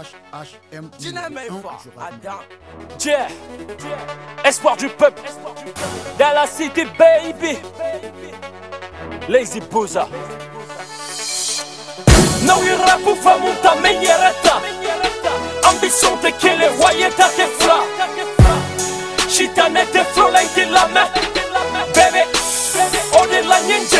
HHM. Yeah. Espoir du peuple. Dans la cité, baby. Lazy Booza. Não irá por famuta menyereta Ambition te kele wayeta te fla Shitane te flola ite lame Bebe, ode la nyenjenge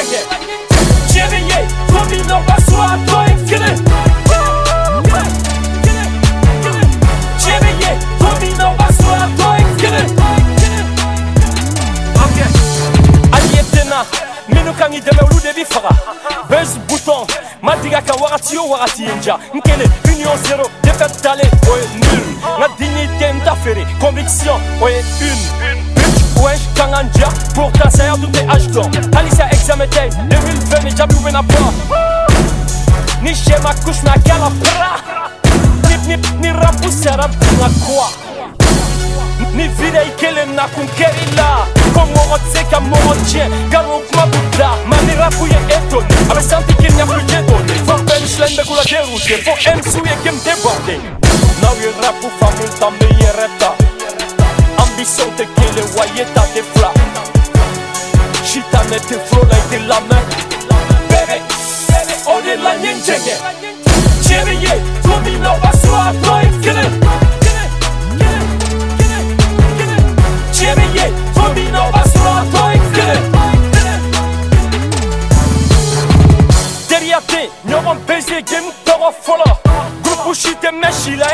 minu kan i dɛmɛ de bouton madiga ka wagati o wagati ja n kelen union zero défaite tale o nul. N ka dignité ta conviction o ye une. Wesh kan ka ja pourtant saya tun tɛ halisa examen tɛ 2020 ni jaabiw bena ni sɛ ma couche ma kɛ la pra ni, ni, rapu sera binga quoi? Ni vida i kelen na kun kɛri la ko mɔgɔ tɛ se ka mɔgɔ tiɲɛ nkalon kuma b'u da mali rapu ye e toni a bɛ santi k'i ɲɛfulu je doni fo punchline bɛ k'u la derute fo mc ye game déborde n'aw ye rapu faamu ta me yɛrɛ ta ambition tɛ kelen wa ye ta tɛ fila sitanɛ tɛ folo la i tɛ lamɛn bɛbɛ o de la n ye n jɛngɛ tiɲɛni Tɛ mɛsi la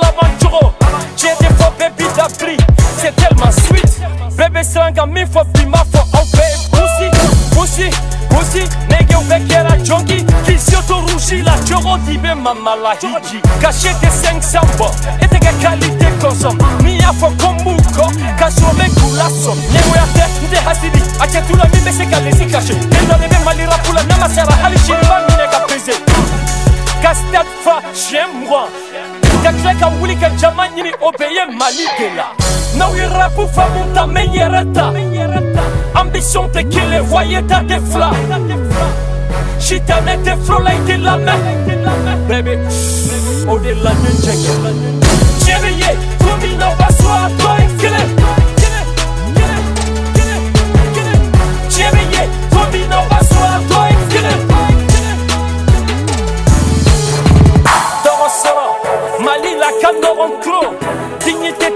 laban cogo Diɲɛ tɛ fɔ bɛɛ bi dabiri C'est tellement sweet. Bɛɛ bɛ siran ka min fɔ bi ma fɔ aw bɛɛ ye pussy Pussy, pussy Nɛgɛw bɛɛ kɛra jɔnki K'i s'auto rougi la cogo di bɛ mama la hiji Ka se tɛ 500 bɔ E tɛ kɛ qualité consomme N'i y'a fɔ ko n b'u kɔ Ka sɔrɔ bɛ k'u la sɔn Ɲɛgoya tɛ n tɛ hasidi A cɛ t'u Stade fa siɲɛ mugan Ka tila ka wuli ka jama ɲini o bɛɛ ye mali de la N'aw ye rapu faamu ta n bɛ n yɛrɛ ta Ambition tɛ kelen wayeta tɛ fila Sitanɛ tɛ filo la lamɛn Baby, o de la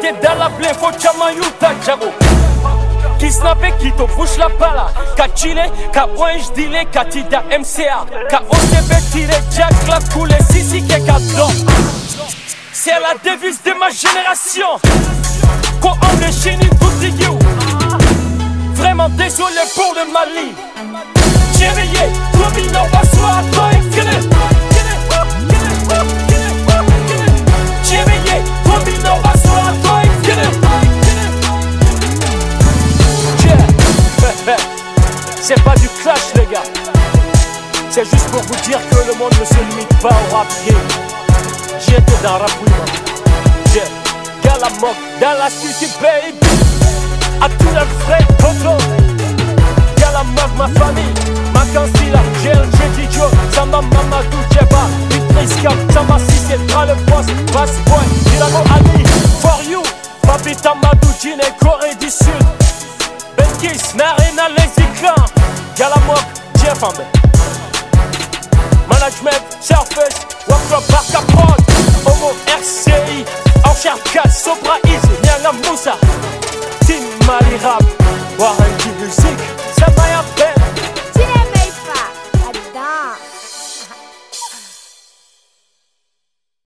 Dignité tɛ da la bilen fo caman y'u ta jago qui te bouge la pala Ka chile, ka orange dile, ka tida MCA Ka OCB tire, jack la coule, sisi ke ka C'est la devise de ma génération. Ko on est tout you. Vraiment désolé pour le Mali. Jérémy, domino, bassoir, toi et C'est pas du clash les gars. C'est juste pour vous dire que le monde ne se limite pas au rap game J'étais dans rap women Yeah. Dans la moque, dans la city baby Benkis, Narina, Lazy Clan Galamok, Jeffambe Management, Surface, Workshop, Barca Prod Homo, RCI, Enchère 4, Sobra Easy, Nyanga Moussa. Team Mali Rap, Warren